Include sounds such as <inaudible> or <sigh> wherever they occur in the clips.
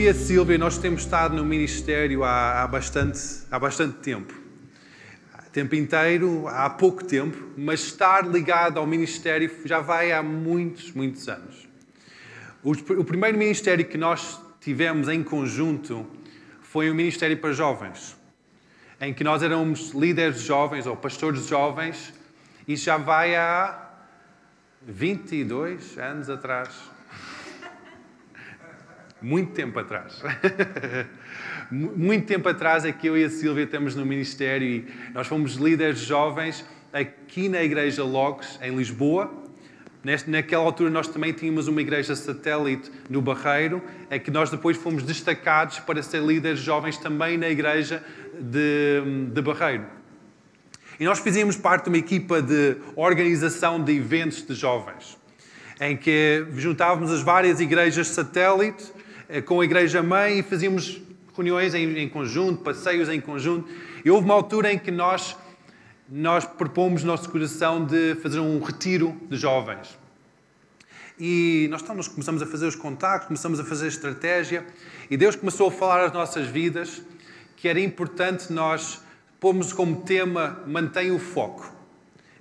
e a Silvia, nós temos estado no ministério há, há, bastante, há bastante tempo. Tempo inteiro, há pouco tempo, mas estar ligado ao ministério já vai há muitos, muitos anos. O, o primeiro ministério que nós tivemos em conjunto foi o Ministério para Jovens, em que nós éramos líderes jovens ou pastores jovens, e já vai há 22 anos atrás. Muito tempo atrás. <laughs> Muito tempo atrás é que eu e a Silvia estamos no ministério e nós fomos líderes jovens aqui na Igreja Logos, em Lisboa. Naquela altura nós também tínhamos uma igreja satélite no Barreiro, é que nós depois fomos destacados para ser líderes jovens também na igreja de, de Barreiro. E nós fizíamos parte de uma equipa de organização de eventos de jovens, em que juntávamos as várias igrejas satélite com a igreja mãe e fazíamos reuniões em, em conjunto, passeios em conjunto. E houve uma altura em que nós, nós propomos no nosso coração de fazer um retiro de jovens. E nós estamos, começamos a fazer os contactos, começamos a fazer a estratégia, e Deus começou a falar às nossas vidas que era importante nós pormos como tema Mantenha o Foco.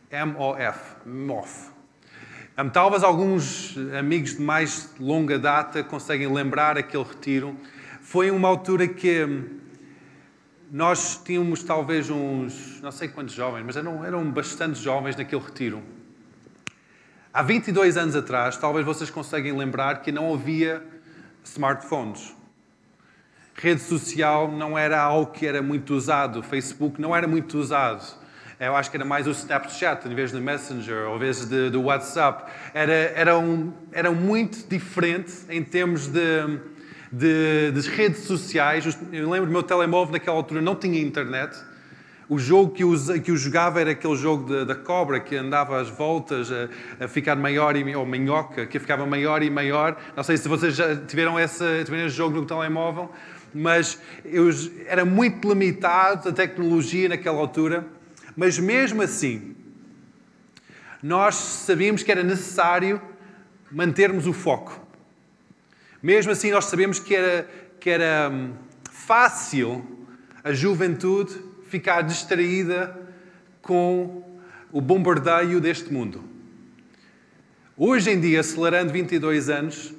M-O-F, MOF. Talvez alguns amigos de mais longa data conseguem lembrar aquele retiro. Foi uma altura que nós tínhamos talvez uns, não sei quantos jovens, mas eram, eram bastantes jovens naquele retiro. Há 22 anos atrás, talvez vocês conseguem lembrar que não havia smartphones. Rede social não era algo que era muito usado, Facebook não era muito usado. Eu acho que era mais o Snapchat em vez do Messenger, ou em vez do WhatsApp. Era, era, um, era muito diferente em termos de, de, de redes sociais. Eu lembro do meu telemóvel naquela altura não tinha internet. O jogo que eu, que eu jogava era aquele jogo da cobra que andava às voltas a, a, ficar maior e ou minhoca, que ficava maior e maior. Não sei se vocês já tiveram, essa, tiveram esse jogo no telemóvel, mas eu, era muito limitado a tecnologia naquela altura. Mas mesmo assim, nós sabíamos que era necessário mantermos o foco. Mesmo assim, nós sabemos que era, que era hum, fácil a juventude ficar distraída com o bombardeio deste mundo. Hoje em dia, acelerando 22 anos,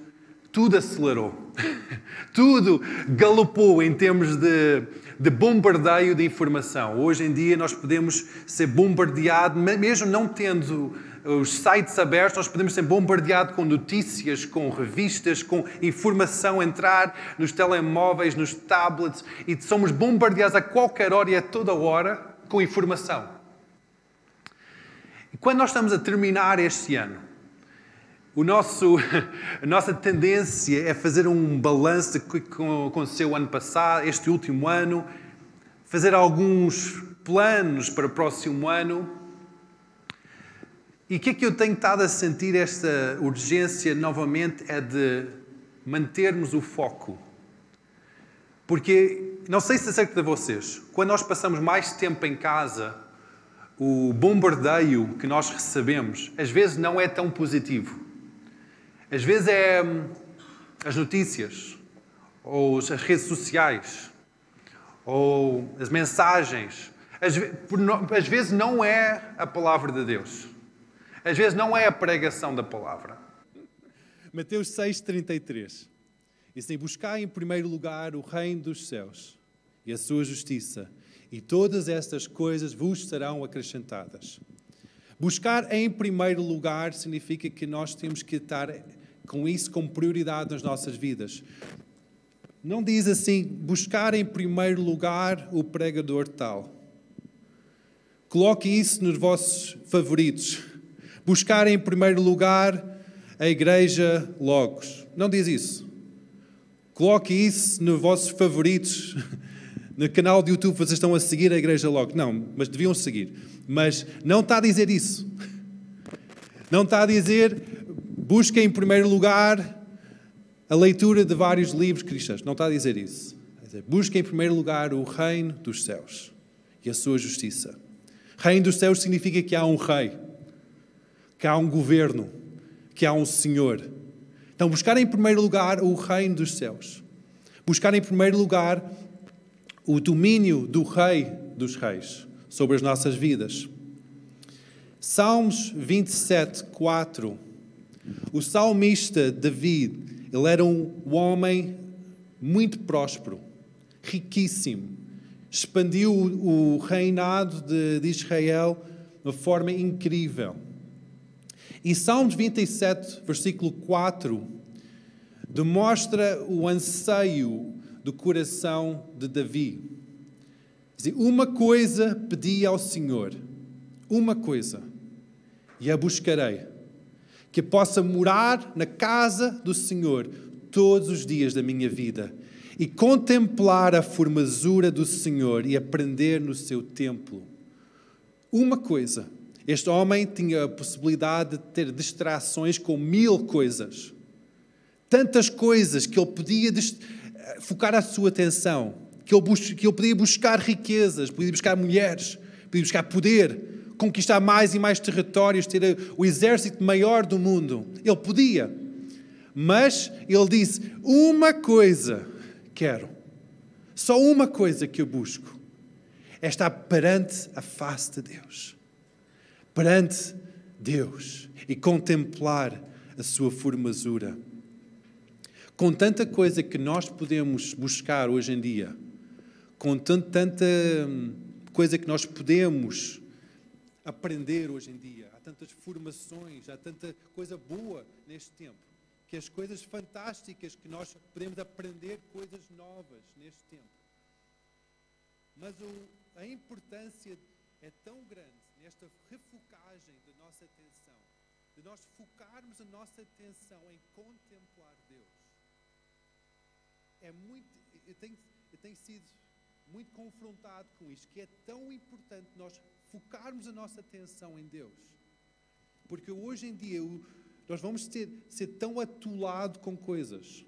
tudo acelerou. <laughs> tudo galopou em termos de de bombardeio de informação. Hoje em dia nós podemos ser bombardeados, mesmo não tendo os sites abertos, nós podemos ser bombardeados com notícias, com revistas, com informação entrar nos telemóveis, nos tablets e somos bombardeados a qualquer hora e a toda hora com informação. E quando nós estamos a terminar este ano, o nosso, <laughs> a nossa tendência é fazer um balanço do que aconteceu ano passado, este último ano, fazer alguns planos para o próximo ano. E o que é que eu tenho estado a sentir esta urgência novamente é de mantermos o foco. Porque, não sei se acerca de vocês, quando nós passamos mais tempo em casa, o bombardeio que nós recebemos às vezes não é tão positivo. Às vezes é hum, as notícias, ou as redes sociais, ou as mensagens. Às, vezes não é a palavra de Deus. Às vezes não é a pregação da palavra. Mateus 6,33 diz assim: Buscai em primeiro lugar o reino dos céus e a sua justiça, e todas estas coisas vos serão acrescentadas. Buscar em primeiro lugar significa que nós temos que estar com isso como prioridade nas nossas vidas. Não diz assim, buscar em primeiro lugar o pregador tal. Coloque isso nos vossos favoritos. Buscar em primeiro lugar a igreja Logos. Não diz isso. Coloque isso nos vossos favoritos. <laughs> No canal de YouTube vocês estão a seguir a igreja Logos. Não, mas deviam seguir. Mas não está a dizer isso. Não está a dizer busquem em primeiro lugar a leitura de vários livros cristãos. Não está a dizer isso. Busquem em primeiro lugar o reino dos céus e a sua justiça. Reino dos céus significa que há um rei, que há um governo, que há um senhor. Então, buscar em primeiro lugar o reino dos céus. Buscar em primeiro lugar o domínio do Rei dos Reis sobre as nossas vidas. Salmos 27, 4. O salmista David, ele era um homem muito próspero, riquíssimo. Expandiu o reinado de, de Israel de uma forma incrível. E Salmos 27, versículo 4, demonstra o anseio do coração de Davi. Diz, uma coisa pedi ao Senhor, uma coisa, e a buscarei, que possa morar na casa do Senhor todos os dias da minha vida e contemplar a formosura do Senhor e aprender no seu templo. Uma coisa, este homem tinha a possibilidade de ter distrações com mil coisas. Tantas coisas que ele podia focar a sua atenção, que ele, que ele podia buscar riquezas, podia buscar mulheres, podia buscar poder, conquistar mais e mais territórios, ter o exército maior do mundo. Ele podia. Mas ele disse: Uma coisa quero, só uma coisa que eu busco, é estar perante a face de Deus. Perante Deus e contemplar a sua formosura com tanta coisa que nós podemos buscar hoje em dia, com tanta hum, coisa que nós podemos aprender hoje em dia, há tantas formações, há tanta coisa boa neste tempo, que as coisas fantásticas que nós podemos aprender coisas novas neste tempo. Mas o, a importância é tão grande nesta refocagem da nossa atenção, de nós focarmos a nossa atenção em contemplar Deus é muito. Eu tenho, eu tenho sido muito confrontado com isto, que é tão importante nós focarmos a nossa atenção em Deus. Porque hoje em dia nós vamos ter, ser tão atolados com coisas.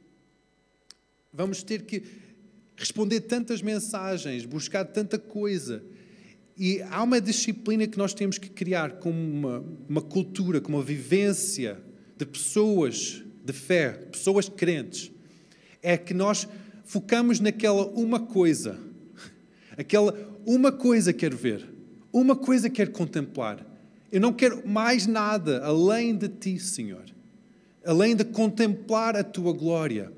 Vamos ter que responder tantas mensagens, buscar tanta coisa. E há uma disciplina que nós temos que criar como uma, uma cultura, como uma vivência de pessoas de fé, pessoas crentes, é que nós focamos naquela uma coisa. Aquela uma coisa quero ver, uma coisa quero contemplar. Eu não quero mais nada além de ti, Senhor. Além de contemplar a tua glória.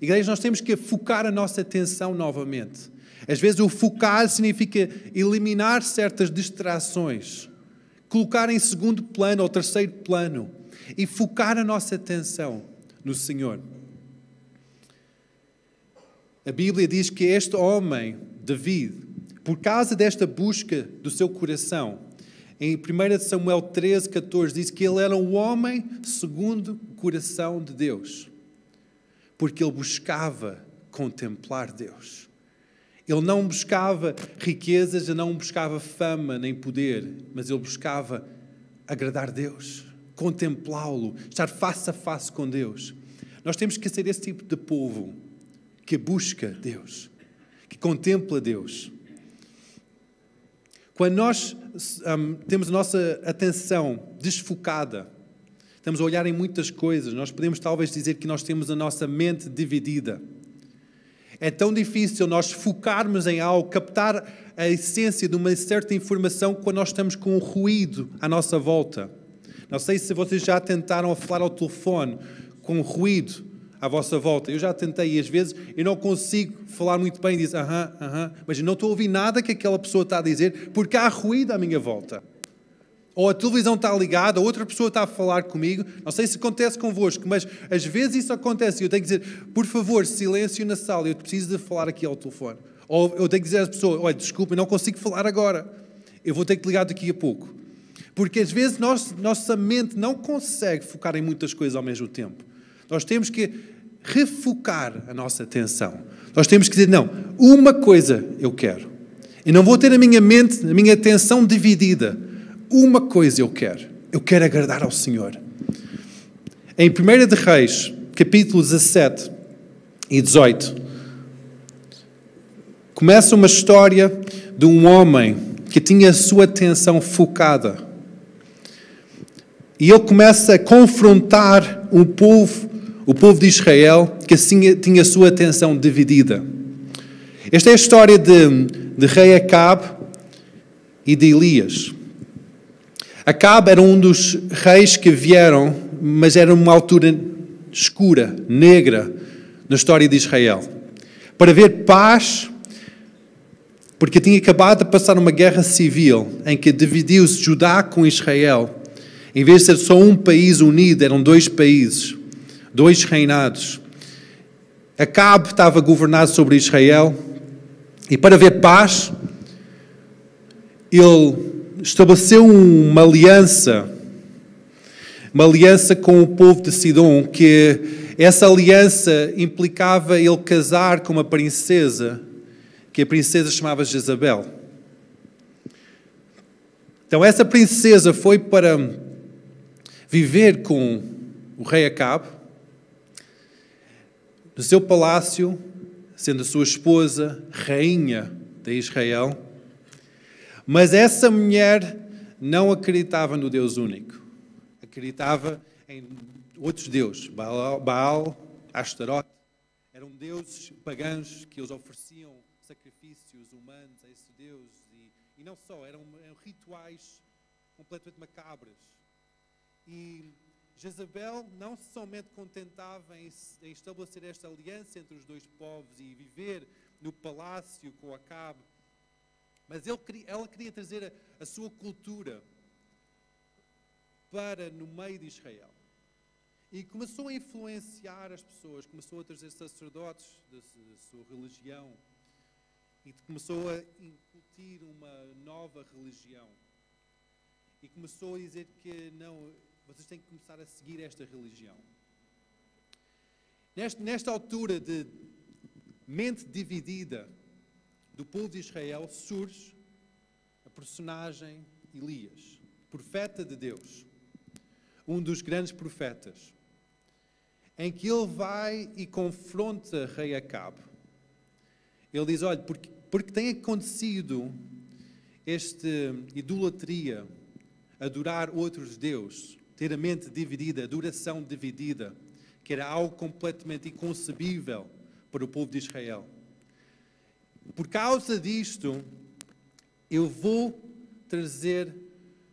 Igreja, nós temos que focar a nossa atenção novamente. Às vezes, o focar significa eliminar certas distrações, colocar em segundo plano ou terceiro plano e focar a nossa atenção no Senhor. A Bíblia diz que este homem, David, por causa desta busca do seu coração, em 1 Samuel 13, 14, diz que ele era um homem segundo o coração de Deus, porque ele buscava contemplar Deus. Ele não buscava riquezas, não buscava fama nem poder, mas ele buscava agradar Deus, contemplá-lo, estar face a face com Deus. Nós temos que ser esse tipo de povo que busca Deus, que contempla Deus. Quando nós um, temos a nossa atenção desfocada, estamos a olhar em muitas coisas, nós podemos talvez dizer que nós temos a nossa mente dividida. É tão difícil nós focarmos em algo, captar a essência de uma certa informação quando nós estamos com um ruído à nossa volta. Não sei se vocês já tentaram falar ao telefone com ruído à vossa volta. Eu já tentei e às vezes eu não consigo falar muito bem dizer aham, aham, mas eu não estou a ouvir nada que aquela pessoa está a dizer porque há ruído à minha volta. Ou a televisão está ligada, ou outra pessoa está a falar comigo. Não sei se acontece convosco, mas às vezes isso acontece eu tenho que dizer, por favor, silêncio na sala, eu preciso de falar aqui ao telefone. Ou eu tenho que dizer às pessoas, olha, desculpa, eu não consigo falar agora. Eu vou ter que ligar daqui a pouco. Porque às vezes nós, nossa mente não consegue focar em muitas coisas ao mesmo tempo. Nós temos que refocar a nossa atenção. Nós temos que dizer: não, uma coisa eu quero. E não vou ter a minha mente, a minha atenção dividida. Uma coisa eu quero. Eu quero agradar ao Senhor. Em 1 de Reis, capítulo 17 e 18, começa uma história de um homem que tinha a sua atenção focada. E ele começa a confrontar um povo o povo de Israel que assim tinha sua atenção dividida. Esta é a história de, de rei Acabe e de Elias. Acabe era um dos reis que vieram, mas era uma altura escura, negra, na história de Israel. Para ver paz, porque tinha acabado de passar uma guerra civil em que dividiu-se Judá com Israel. Em vez de ser só um país unido, eram dois países, dois reinados. Acabe estava governado sobre Israel e para ver paz, ele estabeleceu uma aliança, uma aliança com o povo de Sidom, que essa aliança implicava ele casar com uma princesa, que a princesa chamava Jezabel. Então essa princesa foi para viver com o rei Acabe, no seu palácio, sendo a sua esposa, rainha de Israel. Mas essa mulher não acreditava no Deus único. Acreditava em outros deuses, Baal, Baal Astarote. Eram deuses pagãos que eles ofereciam sacrifícios humanos a esse Deus. E, e não só, eram, eram rituais completamente macabros. E Jezabel não somente contentava em, em, estabelecer esta aliança entre os dois povos e viver no palácio com Acabe, mas ele, ela queria trazer a, a sua cultura para no meio de Israel. E começou a influenciar as pessoas, começou a trazer sacerdotes da, da sua religião e começou a incutir uma nova religião. E começou a dizer que não, vocês têm que começar a seguir esta religião. Nesta, nesta altura de mente dividida do povo de Israel, surge a personagem Elias, profeta de Deus, um dos grandes profetas, em que ele vai e confronta rei Acabe. Ele diz: Olha, porque, porque tem acontecido esta idolatria, adorar outros deuses, ter a mente dividida, adoração dividida, que era algo completamente inconcebível para o povo de Israel. Por causa disto, eu vou trazer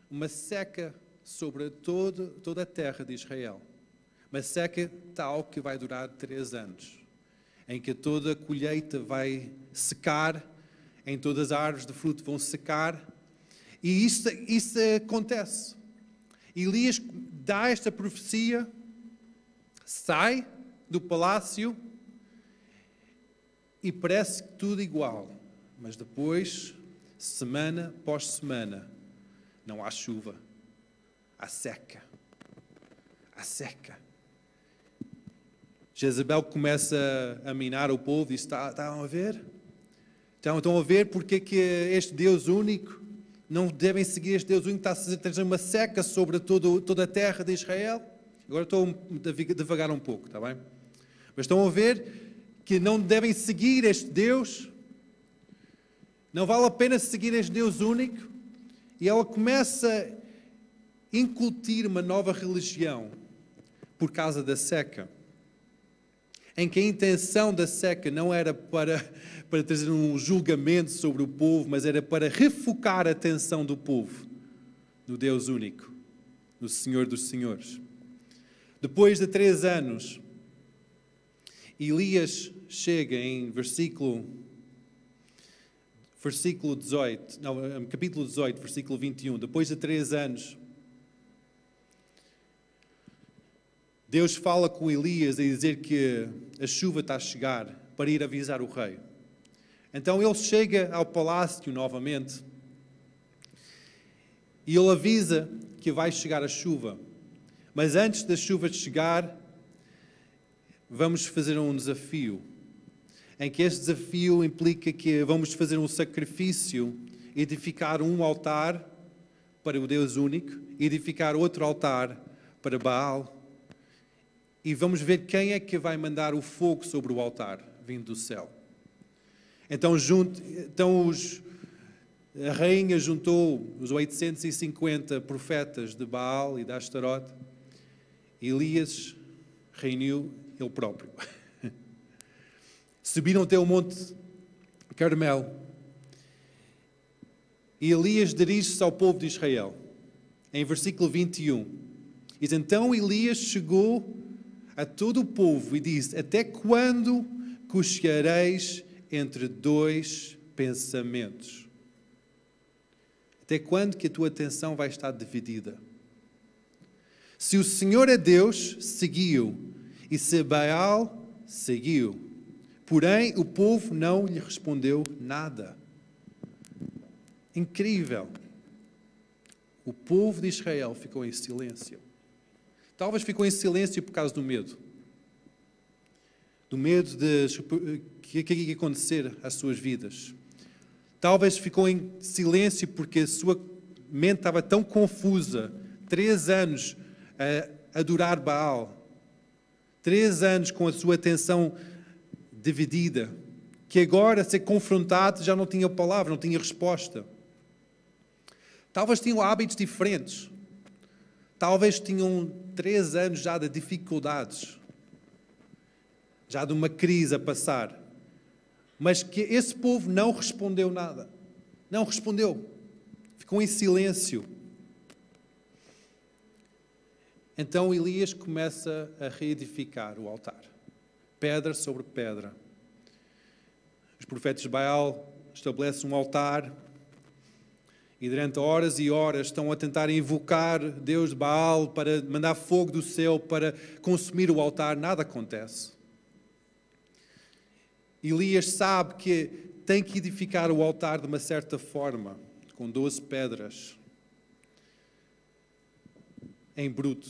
uma seca sobre todo, toda a terra de Israel. Uma seca tal que vai durar três anos, em que toda a colheita vai secar, em todas as árvores de fruto vão secar, e isso, isso acontece. Elias dá esta profecia, sai do palácio e parece tudo igual, mas depois, semana após semana, não há chuva, há seca, há seca. Jezebel começa a minar o povo e diz: está, estão a ver? Estão, estão a ver porque que este Deus único não devem seguir este Deus único, está a uma seca sobre todo, toda a terra de Israel. Agora estou devagar um pouco, está bem? Mas estão a ver que não devem seguir este Deus. Não vale a pena seguir este Deus único. E ela começa a incutir uma nova religião por causa da seca. Em que a intenção da seca não era para para trazer um julgamento sobre o povo, mas era para refocar a atenção do povo no Deus único, no Senhor dos Senhores. Depois de três anos, Elias chega em versículo, versículo 18, não, capítulo 18, versículo 21. Depois de três anos, Deus fala com Elias a dizer que a chuva está a chegar para ir avisar o rei. Então ele chega ao palácio novamente e ele avisa que vai chegar a chuva. Mas antes da chuva chegar, vamos fazer um desafio. Em que este desafio implica que vamos fazer um sacrifício, edificar um altar para o Deus único, edificar outro altar para Baal. E vamos ver quem é que vai mandar o fogo sobre o altar vindo do céu. Então, junto, então os, a rainha juntou os 850 profetas de Baal e de Astarote. Elias reuniu ele próprio. <laughs> Subiram até o monte Carmel. E Elias dirige-se ao povo de Israel. Em versículo 21. Diz: Então Elias chegou a todo o povo e disse: Até quando cocheareis entre dois pensamentos? Até quando que a tua atenção vai estar dividida? Se o Senhor é Deus, seguiu, e se Baal, seguiu. Porém, o povo não lhe respondeu nada. Incrível. O povo de Israel ficou em silêncio. Talvez ficou em silêncio por causa do medo. Do medo de que, que ia acontecer às suas vidas. Talvez ficou em silêncio porque a sua mente estava tão confusa. Três anos a adorar Baal. Três anos com a sua atenção dividida. Que agora, a ser confrontado, já não tinha palavra, não tinha resposta. Talvez tinham hábitos diferentes. Talvez tinham três anos já de dificuldades. Já de uma crise a passar mas que esse povo não respondeu nada. Não respondeu. Ficou em silêncio. Então Elias começa a reedificar o altar, pedra sobre pedra. Os profetas de Baal estabelecem um altar e durante horas e horas estão a tentar invocar Deus de Baal para mandar fogo do céu para consumir o altar. Nada acontece. Elias sabe que tem que edificar o altar de uma certa forma, com 12 pedras, em bruto,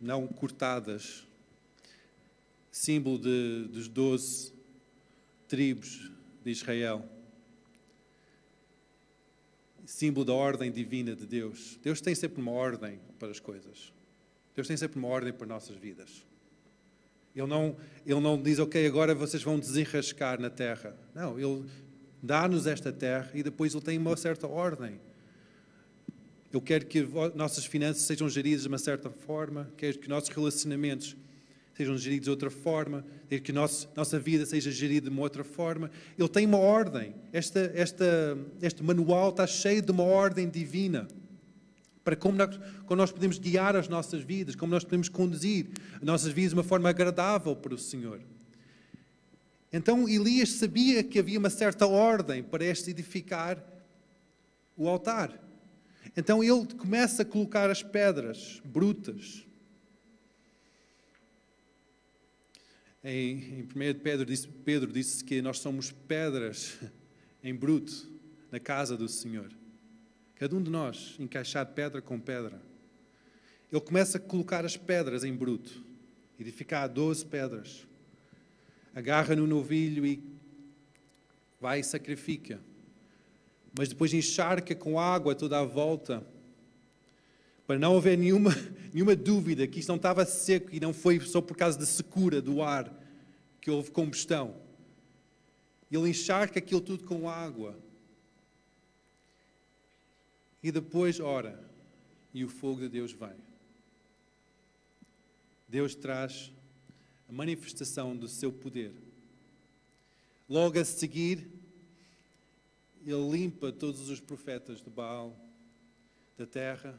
não cortadas, símbolo de, dos 12 tribos de Israel, símbolo da ordem divina de Deus. Deus tem sempre uma ordem para as coisas. Deus tem sempre uma ordem para nossas vidas. Ele não, ele não diz, ok, agora vocês vão desenrascar na terra. Não, ele dá-nos esta terra e depois ele tem uma certa ordem. Eu quero que nossas finanças sejam geridas de uma certa forma, quero que nossos relacionamentos sejam geridos de outra forma, quero que nosso, nossa vida seja gerida de uma outra forma. Ele tem uma ordem. Esta, esta, este manual está cheio de uma ordem divina para como nós, como nós podemos guiar as nossas vidas, como nós podemos conduzir as nossas vidas de uma forma agradável para o Senhor. Então Elias sabia que havia uma certa ordem para este edificar o altar. Então ele começa a colocar as pedras brutas. Em, em 1 Pedro disse, Pedro disse que nós somos pedras em bruto na casa do Senhor. Cada um de nós encaixar pedra com pedra. Ele começa a colocar as pedras em bruto, edificar 12 pedras. Agarra no novilho e vai e sacrifica. Mas depois encharca com água toda a volta, para não haver nenhuma, <laughs> nenhuma dúvida que isto não estava seco e não foi só por causa da secura do ar que houve combustão. Ele encharca aquilo tudo com água e depois ora, e o fogo de Deus vem. Deus traz a manifestação do seu poder. Logo a seguir, ele limpa todos os profetas de Baal da terra,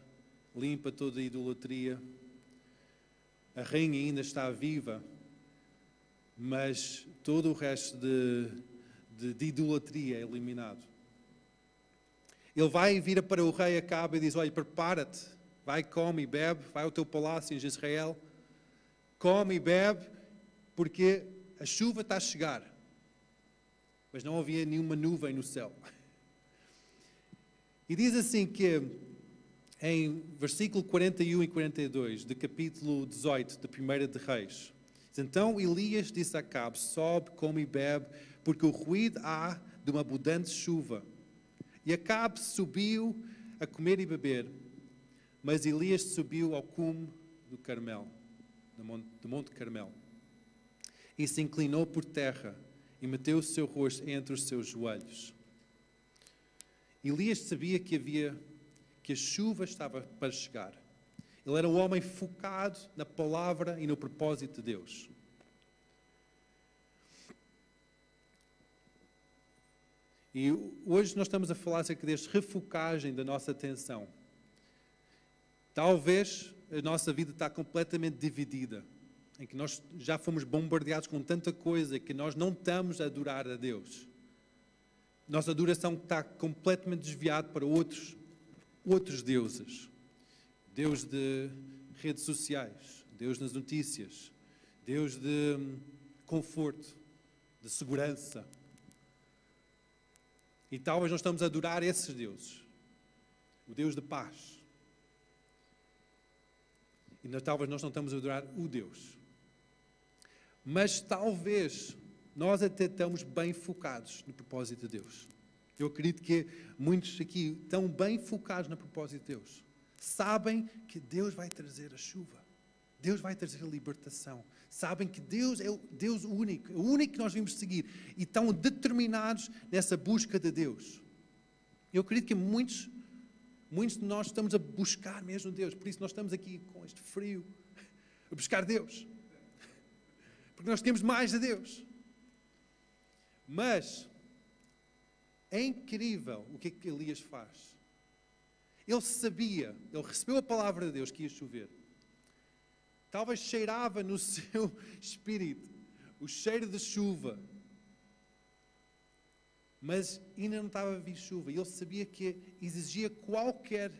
limpa toda a idolatria. A rainha ainda está viva, mas todo o resto de, de, de idolatria é eliminado. Ele vai e vira para o rei Acabe e diz: Olha, prepara-te, vai, come e bebe, vai ao teu palácio em Israel, come e bebe, porque a chuva está a chegar. Mas não havia nenhuma nuvem no céu. E diz assim que em versículo 41 e 42 do capítulo 18 de 1 de Reis. Então Elias disse a Acabe: Sobe, come e bebe, porque o ruído há de uma abundante chuva. E Acabe subiu a comer e beber, mas Elias subiu ao cume do Carmel, do Monte, do Monte Carmel, e se inclinou por terra e meteu o seu rosto entre os seus joelhos. Elias sabia que havia que a chuva estava para chegar. Ele era um homem focado na palavra e no propósito de Deus. E hoje nós estamos a falar acerca deste refocagem da nossa atenção. Talvez a nossa vida está completamente dividida, em que nós já fomos bombardeados com tanta coisa que nós não estamos a adorar a Deus. Nossa adoração está completamente desviada para outros, outros deuses. Deus de redes sociais, Deus nas notícias, Deus de hum, conforto, de segurança. E talvez nós estamos a adorar esses deuses. O Deus de paz. E talvez nós não estamos a adorar o Deus. Mas talvez nós até estamos bem focados no propósito de Deus. Eu acredito que muitos aqui estão bem focados no propósito de Deus. Sabem que Deus vai trazer a chuva. Deus vai trazer a libertação. Sabem que Deus é o Deus único, o único que nós vimos seguir. E estão determinados nessa busca de Deus. Eu acredito que muitos, muitos de nós estamos a buscar mesmo Deus. Por isso nós estamos aqui com este frio, a buscar Deus. Porque nós temos mais de Deus. Mas é incrível o que é que Elias faz. Ele sabia, ele recebeu a palavra de Deus que ia chover. Talvez cheirava no <laughs> seu espírito o cheiro de chuva. Mas ainda não estava a vir chuva. E ele sabia que exigia qualquer,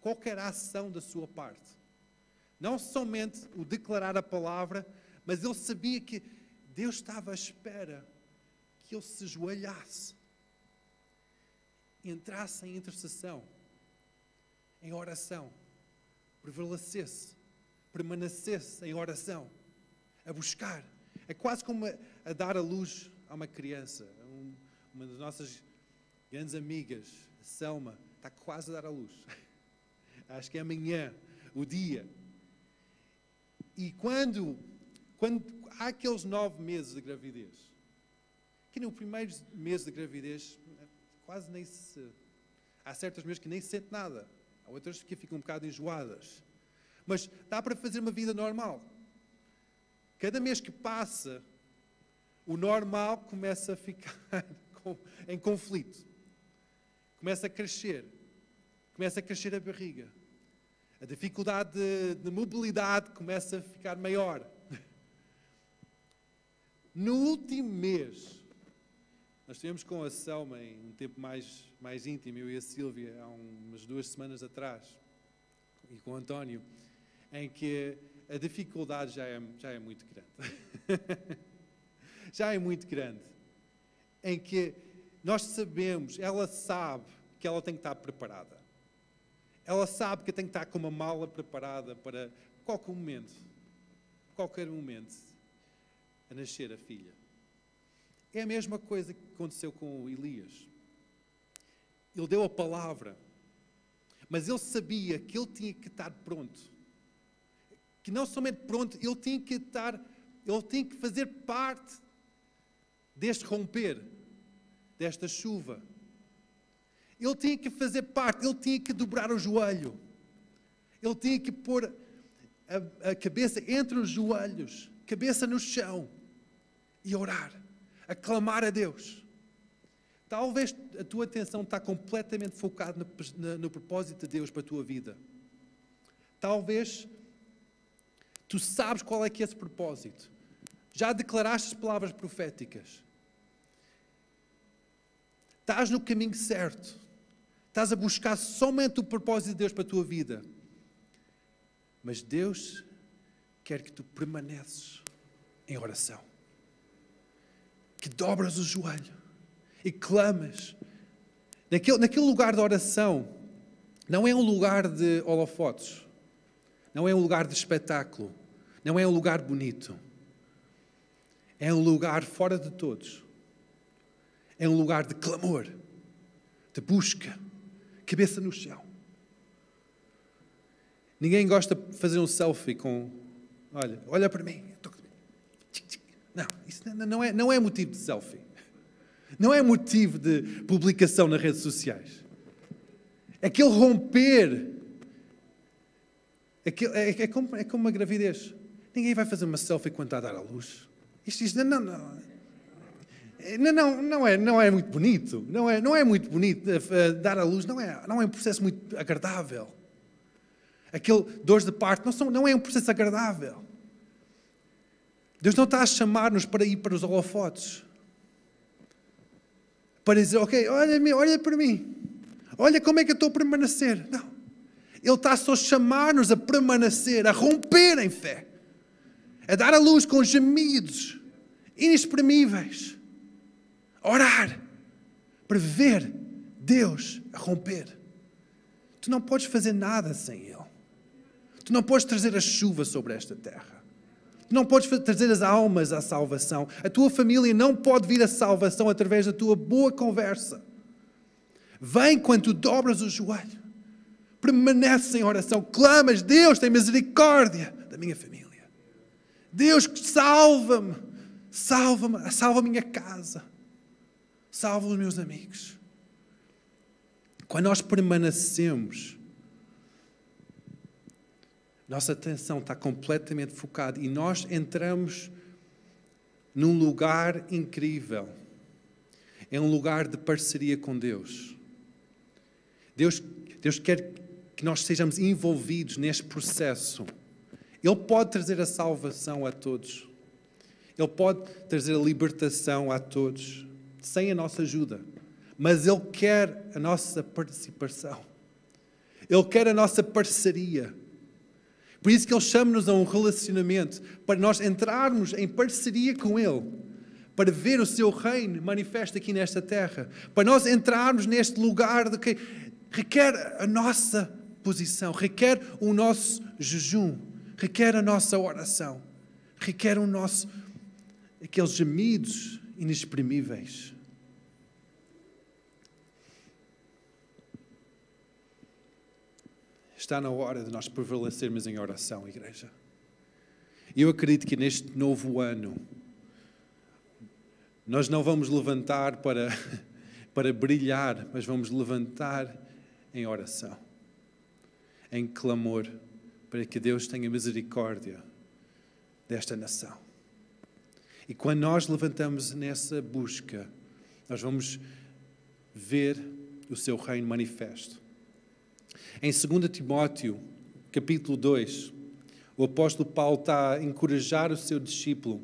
qualquer ação da sua parte. Não somente o declarar a palavra, mas ele sabia que Deus estava à espera que ele se joelhasse, entrasse em intercessão, em oração, prevalecesse permanecesse em oração, a buscar. É quase como a, dar a luz a uma criança. Um, uma das nossas grandes amigas, a Selma, está quase a dar a luz. <laughs> Acho que é amanhã, o dia. E quando, quando há aqueles nove meses de gravidez, que no primeiro mês de gravidez quase nem se. Há certas mulheres que nem se sente nada, há outras que ficam um bocado enjoadas. Mas dá para fazer uma vida normal. Cada mês que passa, o normal começa a ficar <laughs> em conflito. Começa a crescer. Começa a crescer a barriga. A dificuldade de, de mobilidade começa a ficar maior. <laughs> No último mês, nós estivemos com a Selma em um tempo mais, mais íntimo, eu e a Sílvia, há umas duas semanas atrás, e com o António em que a dificuldade já é, já é muito grande. <laughs> já é muito grande. Em que nós sabemos, ela sabe que ela tem que estar preparada. Ela sabe que tem que estar com uma mala preparada para qualquer momento, qualquer momento, a nascer a filha. É a mesma coisa que aconteceu com Elias. Ele deu a palavra, mas ele sabia que ele tinha que estar pronto que não somente pronto, ele tinha que estar, ele tinha que fazer parte deste romper, desta chuva. Ele tinha que fazer parte, ele tinha que dobrar o joelho. Ele tinha que pôr a, a cabeça entre os joelhos, cabeça no chão e orar, aclamar a Deus. Talvez a tua atenção está completamente focada no, no, no propósito de Deus para a tua vida. Talvez Tu sabes qual é que é esse propósito. Já declaraste palavras proféticas. Estás no caminho certo. Estás a buscar somente o propósito de Deus para a tua vida. Mas Deus quer que tu permaneces em oração. Que dobras o joelho e clamas. Naquele, naquele lugar de oração, não é um lugar de holofotes não é um lugar de espetáculo, não é um lugar bonito. É um lugar fora de todos. É um lugar de clamor, de busca, cabeça no chão. Ninguém gosta de fazer um selfie com. Olha, olha para mim. Não, isso não é, não é motivo de selfie. Não é motivo de publicação nas redes sociais. Aquele romper é, é, é, como, é como uma gravidez. Ninguém vai fazer uma selfie quando está a dar à luz. Isto, isto não, não. Não, não, não, é, não é muito bonito. Não é, não é muito bonito uh, dar à luz. Não é, não é um processo muito agradável. Aquele dores de parto não, são, não é um processo agradável. Deus não está a chamar-nos para ir para os holofotes. Para dizer, ok, olha, olha para mim. Olha como é que eu estou a permanecer. Não. Ele está só a chamar-nos a permanecer, a romper em fé. A dar a luz com gemidos inexprimíveis. A orar. Para ver Deus a romper. Tu não podes fazer nada sem Ele. Tu não podes trazer a chuva sobre esta terra. Não podes trazer as almas à salvação. A tua família não pode vir à salvação através da tua boa conversa. Vem quando tu dobras o joelho. Permanece em oração. Clamas, Deus tem misericórdia da minha família. Deus, salva-me. Salva-me. Salva a minha casa. Salva os meus amigos. Quando nós permanecemos nossa atenção está completamente focada e nós entramos num lugar incrível. É um lugar de parceria com Deus. Deus, Deus quer que nós sejamos envolvidos neste processo. Ele pode trazer a salvação a todos. Ele pode trazer a libertação a todos, sem a nossa ajuda. Mas Ele quer a nossa participação. Ele quer a nossa parceria. Por isso que Ele chama-nos a um relacionamento, para nós entrarmos em parceria com Ele, para ver o Seu reino manifesto aqui nesta terra, para nós entrarmos neste lugar de que requer a nossa posição, requer o nosso jejum, requer a nossa oração, requer o nosso aqueles gemidos inexprimíveis. Está na hora de nós prevalecermos em oração, igreja. E eu acredito que neste novo ano, nós não vamos levantar para, <laughs> para brilhar, mas vamos levantar em oração, em clamor, para que Deus tenha misericórdia desta nação. E quando nós levantamos nessa busca, nós vamos ver o seu reino manifesto. Em 2 Timóteo, capítulo 2, o apóstolo Paulo está a encorajar o seu discípulo,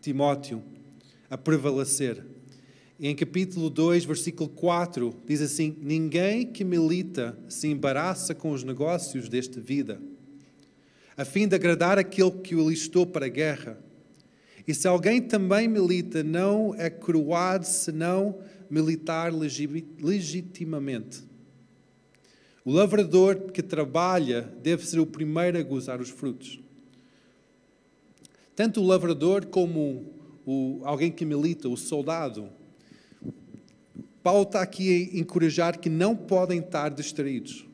Timóteo, a prevalecer. E em capítulo 2, versículo 4, diz assim: Ninguém que milita se embaraça com os negócios desta vida, a fim de agradar aquele que o listou para a guerra. E se alguém também milita, não é coroado senão militar legitimamente. O lavrador que trabalha deve ser o primeiro a gozar os frutos. Tanto o lavrador como o, alguém que milita, o soldado. Paulo está aqui a encorajar que não podem estar distraídos.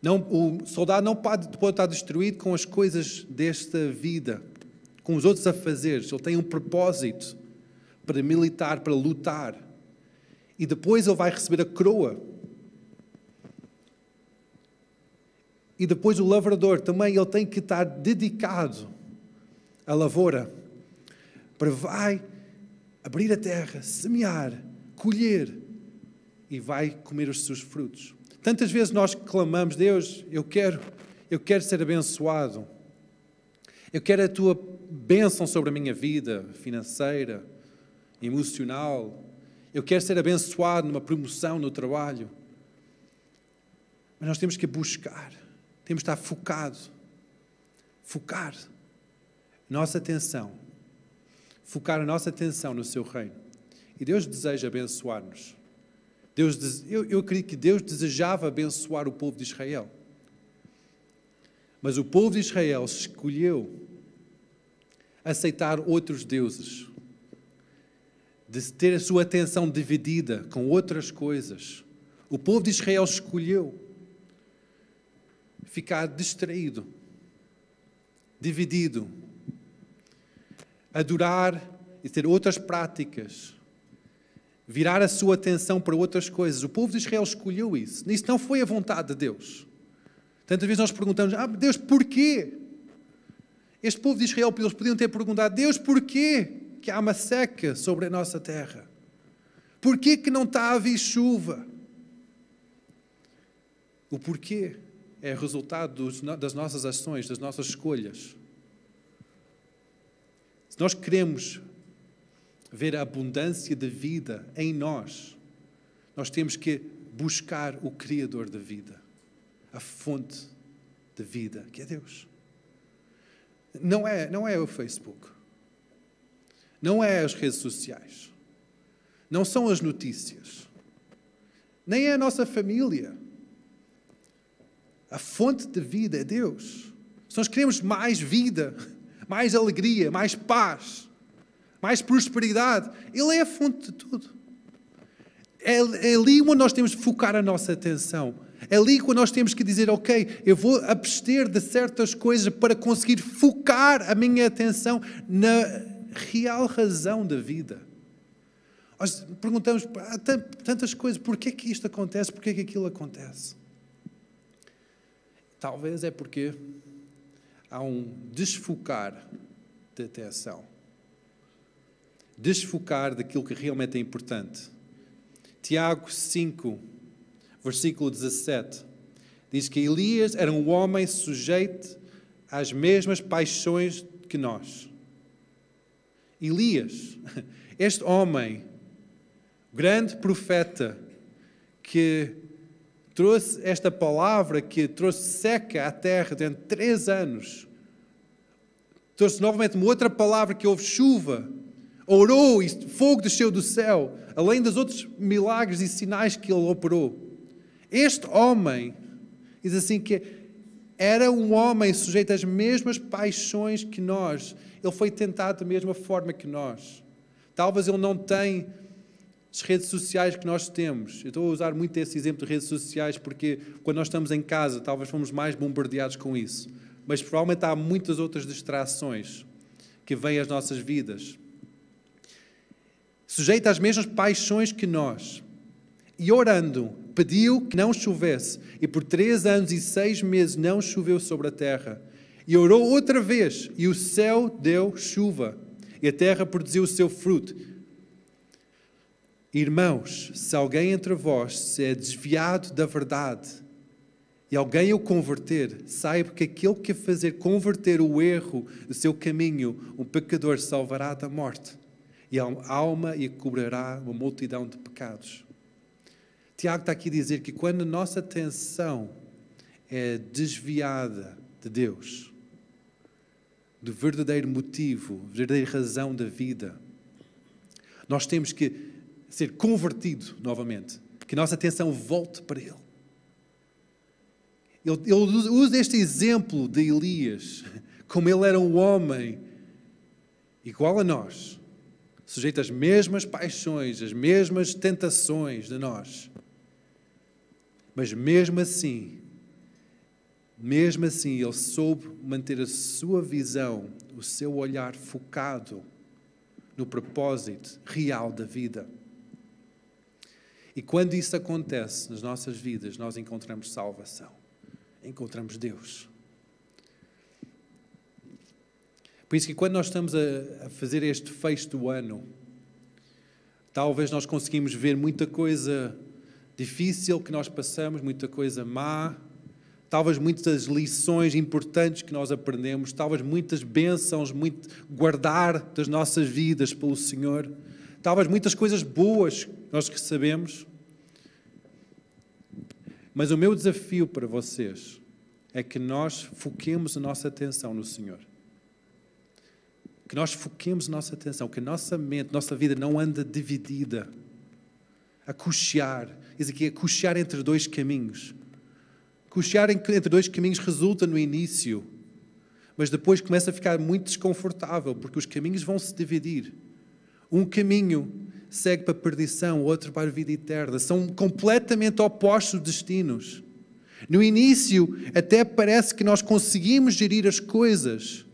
Não, o soldado não pode, pode estar destruído com as coisas desta vida, com os outros a fazer. Ele tem um propósito para militar, para lutar. E depois ele vai receber a coroa E depois o lavrador também ele tem que estar dedicado à lavoura para vai abrir a terra, semear, colher e vai comer os seus frutos. Tantas vezes nós clamamos, Deus, eu quero, eu quero ser abençoado. Eu quero a tua bênção sobre a minha vida financeira, emocional. Eu quero ser abençoado numa promoção no trabalho. Mas nós temos que buscar. Temos de estar focado. Focar nossa atenção. Focar a nossa atenção no seu reino. E Deus deseja abençoar-nos. Deus, eu, eu que Deus desejava abençoar o povo de Israel. Mas o povo de Israel escolheu aceitar outros deuses, de ter a sua atenção dividida com outras coisas. O povo de Israel escolheu ficar distraído, dividido, adorar e ter outras práticas, virar a sua atenção para outras coisas. O povo de Israel escolheu isso. Isso não foi a vontade de Deus. Tantas vezes nós perguntamos: ah, Deus, porquê? Este povo de Israel, eles podiam ter perguntado: Deus, porquê que há uma seca sobre a nossa terra? Por que, não está a haver chuva? O porquê é resultado das nossas ações, das nossas escolhas. Se nós queremos ver a abundância de vida em nós, nós temos que buscar o Criador da vida, a fonte de vida, que é Deus. Não é, não é o Facebook, não é as redes sociais, não são as notícias, nem é a nossa família. A fonte de vida é Deus. Se nós queremos mais vida, mais alegria, mais paz, mais prosperidade, Ele é a fonte de tudo. É, é ali onde nós temos de focar a nossa atenção. É ali quando nós temos que dizer, ok, eu vou abster de certas coisas para conseguir focar a minha atenção na real razão da vida. Nós perguntamos tantas coisas, porquê que isto acontece, porquê que aquilo acontece? Talvez é porque há um desfocar de atenção. Desfocar daquilo que realmente é importante. Tiago 5, versículo 17, diz que Elias era um homem sujeito às mesmas paixões que nós. Elias, <laughs> este homem, grande profeta, que trouxe esta palavra, que trouxe seca à terra durante três anos, trouxe novamente uma outra palavra que houve chuva, orou e fogo desceu do céu, além dos outros milagres e sinais que ele operou. Este homem, diz assim que era um homem sujeito às mesmas paixões que nós. Ele foi tentado da mesma forma que nós. Talvez ele não tenha as redes sociais que nós temos. Eu estou a usar muito esse exemplo de redes sociais porque quando nós estamos em casa, talvez fomos mais bombardeados com isso. Mas provavelmente há muitas outras distrações que vêm às nossas vidas. Sujeito às mesmas paixões que nós. E orando, pediu que não chovesse, e por três anos e seis meses não choveu sobre a terra. E orou outra vez, e o céu deu chuva, e a terra produziu o seu fruto. Irmãos, se alguém entre vós se é desviado da verdade e alguém o converter, saiba que aquele que fazer converter o erro do seu caminho, um pecador salvará da morte, e a alma e cobrará uma multidão de pecados. Tiago está aqui a dizer que quando a nossa atenção é desviada de Deus, do verdadeiro motivo, verdadeira razão da vida, nós temos que ser convertido novamente, que a nossa atenção volte para Ele. Ele, ele usa este exemplo de Elias, como ele era um homem igual a nós, sujeito às mesmas paixões, às mesmas tentações de nós. Mas mesmo assim, mesmo assim, ele soube manter a sua visão, o seu olhar focado no propósito real da vida. E quando isso acontece nas nossas vidas, nós encontramos salvação, encontramos Deus. Por isso que quando nós estamos a, fazer este fecho do ano, talvez nós conseguimos ver muita coisa difícil que nós passamos, muita coisa má, talvez muitas lições importantes que nós aprendemos, talvez muitas bênçãos, muito guardar das nossas vidas pelo Senhor, talvez muitas coisas boas nós recebemos. Mas o meu desafio para vocês é que nós foquemos a nossa atenção no Senhor. Que nós foquemos a nossa atenção, que a nossa mente, nossa vida não anda dividida, a cochear, diz aqui, é cochear entre dois caminhos. Cochear entre dois caminhos resulta no início, mas depois começa a ficar muito desconfortável, porque os caminhos vão se dividir. Um caminho segue para a perdição, outro para a vida eterna. São completamente opostos destinos. No início, até parece que nós conseguimos gerir as coisas,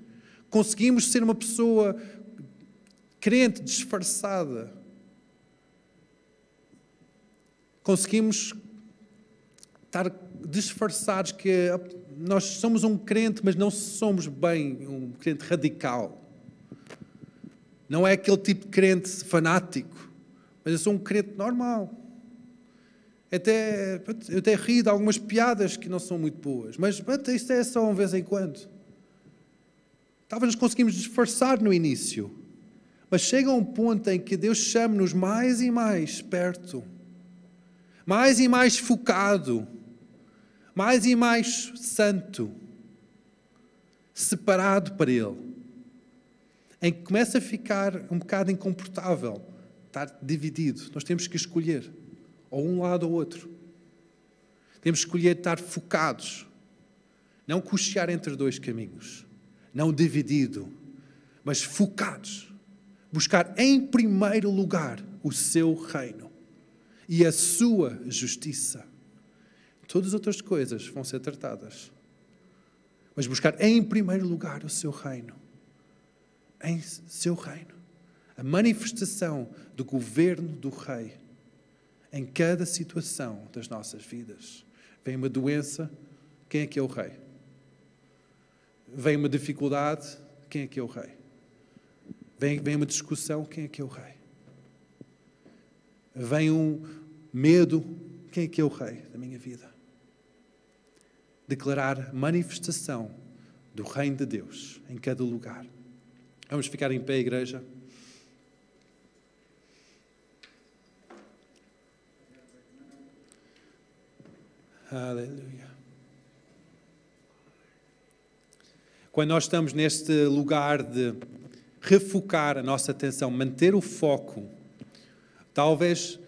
conseguimos ser uma pessoa crente, disfarçada conseguimos estar disfarçados que nós somos um crente, mas não somos bem um crente radical. Não é aquele tipo de crente fanático, mas eu sou um crente normal. Até, eu até ri de algumas piadas que não são muito boas, mas isto é só uma vez em quando. Talvez nos conseguimos disfarçar no início, mas chega um ponto em que Deus chama-nos mais e mais perto, mais e mais focado, mais e mais santo, separado para Ele, em que começa a ficar um bocado incomportável, estar dividido. Nós temos que escolher, ou um lado ou outro. Temos que escolher estar focados, não cochear entre dois caminhos, não dividido, mas focados. Buscar em primeiro lugar o seu reino e a sua justiça. Todas as outras coisas vão ser tratadas. Mas buscar em primeiro lugar o seu reino. Em seu reino. A manifestação do governo do Rei em cada situação das nossas vidas. Vem uma doença, quem é que é o Rei? Vem uma dificuldade, quem é que é o Rei? Vem, vem uma discussão, quem é que é o Rei? Vem um medo, quem é que é o Rei da minha vida? declarar manifestação do reino de Deus em cada lugar. Vamos ficar em pé, igreja. Aleluia. Quando nós estamos neste lugar de refocar a nossa atenção, manter o foco, talvez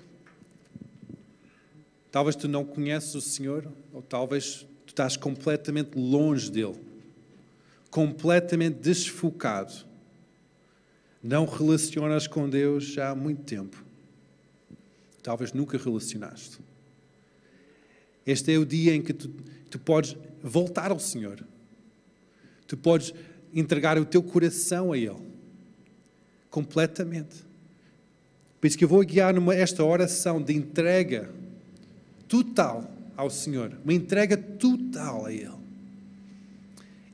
talvez tu não conheces o Senhor, ou talvez estás completamente longe dele, completamente desfocado. Não relacionas com Deus já há muito tempo. Talvez nunca relacionaste. Este é o dia em que tu, tu podes voltar ao Senhor. Tu podes entregar o teu coração a Ele. Completamente. Por isso que eu vou guiar numa, esta oração de entrega total ao Senhor, uma entrega total a Ele.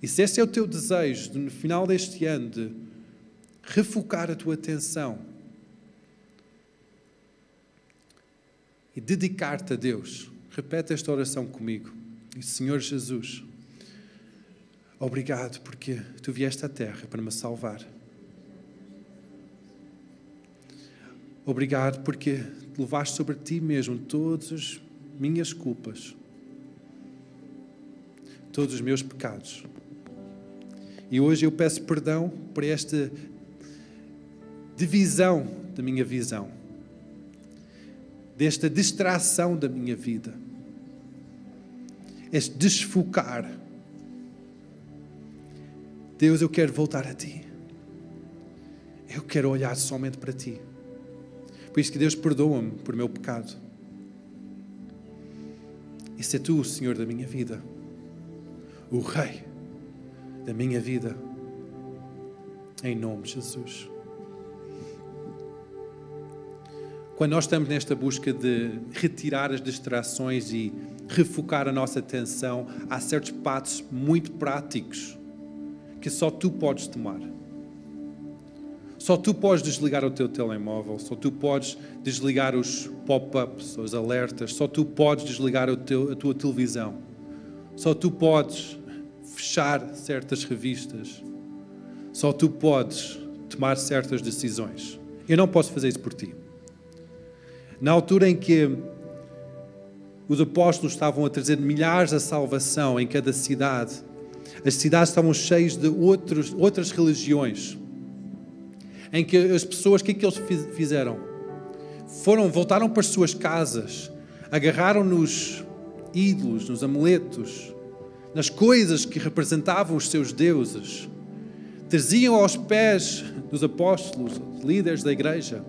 E se esse é o teu desejo de, no final deste ano de refocar a tua atenção e dedicar-te a Deus, repete esta oração comigo. Senhor Jesus, obrigado porque tu vieste à terra para me salvar. Obrigado porque levaste sobre ti mesmo todos os minhas culpas, todos os meus pecados. E hoje eu peço perdão por esta divisão da minha visão, desta distração da minha vida, este desfocar. Deus, eu quero voltar a Ti. Eu quero olhar somente para Ti. Por isso que Deus perdoa-me por meu pecado. Esse é tu, o Senhor da minha vida, o Rei da minha vida, em nome de Jesus. Quando nós estamos nesta busca de retirar as distrações e refocar a nossa atenção, há certos passos muito práticos que só tu podes tomar. Só tu podes desligar o teu telemóvel, só tu podes desligar os pop-ups, os alertas, só tu podes desligar teu, a tua televisão, só tu podes fechar certas revistas, só tu podes tomar certas decisões. Eu não posso fazer isso por ti. Na altura em que os apóstolos estavam a trazer milhares a salvação em cada cidade, as cidades estavam cheias de outros, outras religiões em que as pessoas, o que é que eles fizeram? Foram, voltaram para as suas casas, agarraram nos ídolos, nos amuletos, nas coisas que representavam os seus deuses, traziam aos pés dos apóstolos, líderes da igreja,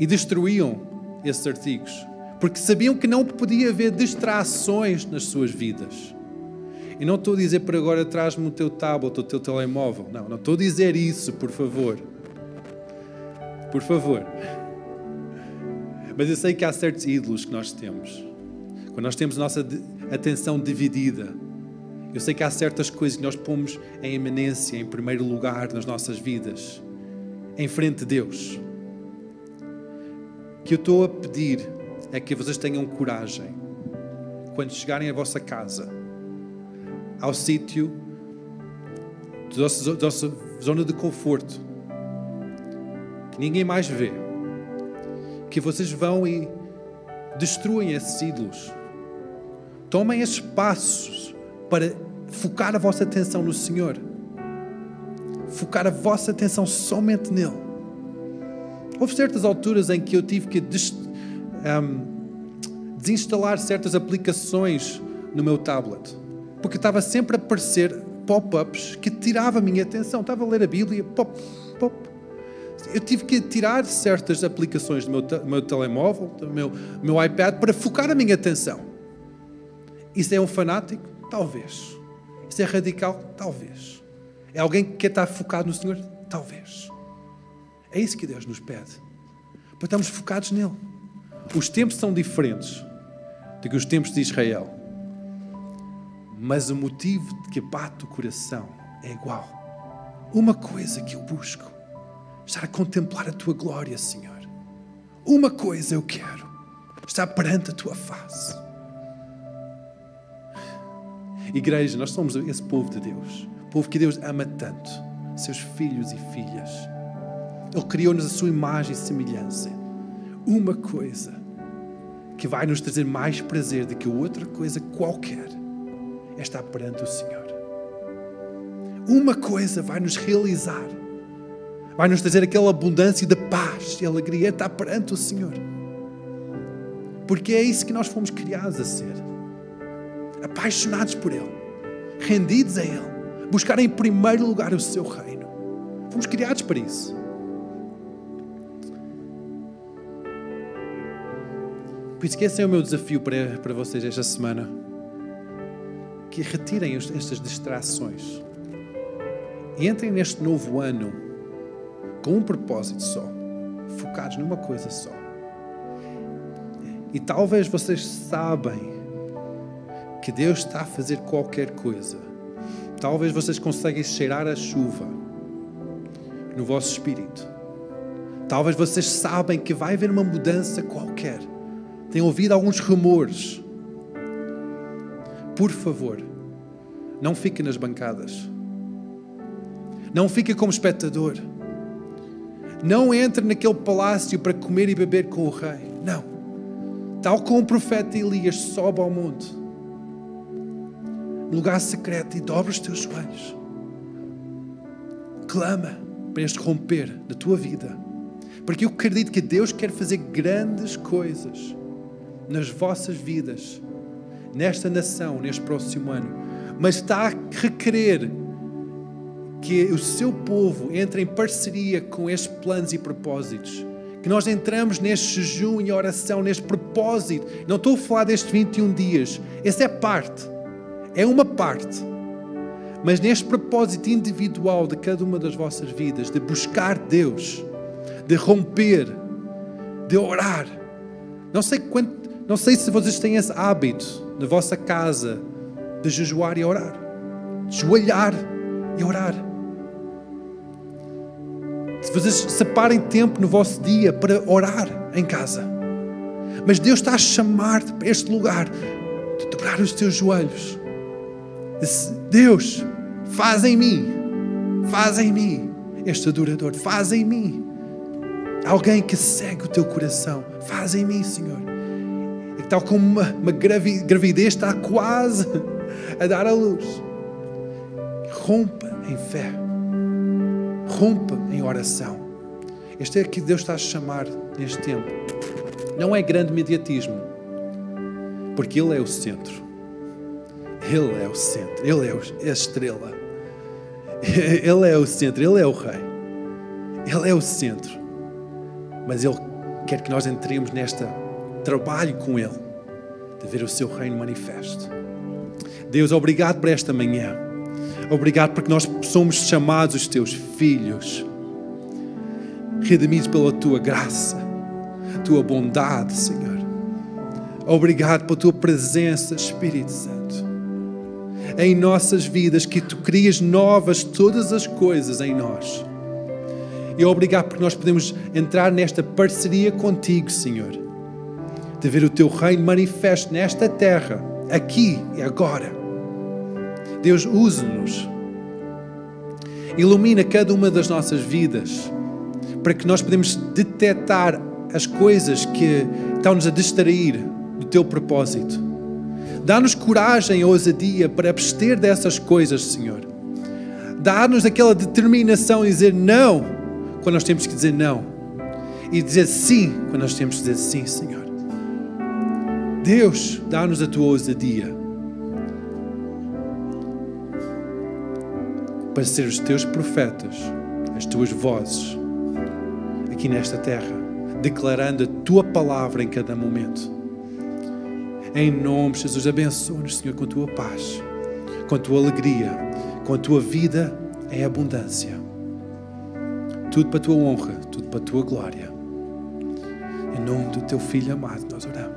e destruíam esses artigos, porque sabiam que não podia haver distrações nas suas vidas. E não estou a dizer para agora traz-me o teu tablet, o teu telemóvel. Não, não estou a dizer isso, por favor. Por favor. Mas eu sei que há certos ídolos que nós temos. Quando nós temos a nossa atenção dividida, eu sei que há certas coisas que nós pomos em eminência, em primeiro lugar nas nossas vidas. em frente de Deus. Que eu estou a pedir é que vocês tenham coragem quando chegarem à vossa casa, ao sítio da nossa zona de conforto, que ninguém mais vê, que vocês vão e destruem esses ídolos. Tomem esses passos para focar a vossa atenção no Senhor. Focar a vossa atenção somente nele. Houve certas alturas em que eu tive que des, um, desinstalar certas aplicações no meu tablet, porque estava sempre a aparecer pop-ups que tirava a minha atenção. Estava a ler a Bíblia, pop, pop. Eu tive que tirar certas aplicações do meu, meu telemóvel, do meu, meu iPad, para focar a minha atenção. Isso é um fanático? Talvez. Isso é radical? Talvez. É alguém que quer estar focado no Senhor? Talvez. É isso que Deus nos pede. Para estarmos focados nele. Os tempos são diferentes do que os tempos de Israel. Mas o motivo que bate o coração é igual. Uma coisa que eu busco: estar a contemplar a tua glória, Senhor. Uma coisa eu quero: estar perante a tua face. Igreja, nós somos esse povo de Deus, povo que Deus ama tanto, seus filhos e filhas. Ele criou-nos a sua imagem e semelhança. Uma coisa que vai nos trazer mais prazer do que outra coisa qualquer é estar perante o Senhor. Uma coisa vai nos realizar, vai nos trazer aquela abundância de paz e alegria, é estar perante o Senhor. Porque é isso que nós fomos criados a ser apaixonados por Ele, rendidos a Ele, buscar em primeiro lugar o seu reino. Fomos criados para isso. Por isso esse é o meu desafio para, para vocês esta semana. Que retirem estas distrações e entrem neste novo ano com um propósito só, focados numa coisa só. E talvez vocês sabem que Deus está a fazer qualquer coisa. Talvez vocês conseguem cheirar a chuva no vosso espírito. Talvez vocês sabem que vai haver uma mudança qualquer. Têm ouvido alguns rumores. Por favor, não fique nas bancadas. Não fique como espectador. Não entre naquele palácio para comer e beber com o rei. Não. Tal como o profeta Elias sobe ao monte no lugar secreto e dobra os teus joelhos. Clama para este romper da tua vida. Porque eu acredito que Deus quer fazer grandes coisas nas vossas vidas, nesta nação, neste próximo ano. Mas está a requerer que o seu povo entre em parceria com estes planos e propósitos. Que nós entramos neste jejum e oração, neste propósito. Não estou a falar destes 21 dias. Essa é parte é uma parte. Mas neste propósito individual de cada uma das vossas vidas, de buscar Deus, de romper, de orar. Não sei quanto, não sei se vocês têm esse hábito na vossa casa de jejuar e orar, de joelhar e orar. Se vocês separem tempo no vosso dia para orar em casa. Mas Deus está a chamar-te para este lugar de dobrar os teus joelhos Deus, faz em mim, faz em mim este adorador, faz em mim alguém que segue o teu coração, faz em mim, Senhor. Tal como uma, uma gravidez está quase a dar a luz, rompa em fé, rompa em oração. Este é que Deus está a chamar neste tempo. Não é grande mediatismo, porque Ele é o centro. Ele é o centro, Ele é a estrela. Ele é o centro, Ele é o Rei. Ele é o centro. Mas Ele quer que nós entremos neste trabalho com Ele, de ver o seu reino manifesto. Deus, obrigado por esta manhã. Obrigado porque nós somos chamados os teus filhos, redimidos pela tua graça, tua bondade, Senhor. Obrigado pela tua presença, Espírito Santo em nossas vidas, que tu crias novas todas as coisas em nós. E obrigado porque nós podemos entrar nesta parceria contigo, Senhor. De ver o teu reino manifesto nesta terra, aqui e agora. Deus, use-nos. Ilumina cada uma das nossas vidas para que nós podemos detectar as coisas que estão-nos a distrair do teu propósito. Dá-nos coragem e ousadia para abster dessas coisas, Senhor. Dá-nos aquela determinação e dizer não quando nós temos que dizer não. E dizer sim quando nós temos que dizer sim, Senhor. Deus, dá-nos a tua ousadia para ser os teus profetas, as tuas vozes aqui nesta terra, declarando a tua palavra em cada momento. Em nome de Jesus, abençoa-nos, Senhor, com a tua paz, com a tua alegria, com a tua vida em abundância. Tudo para a tua honra, tudo para a tua glória. Em nome do teu Filho amado, nós oramos.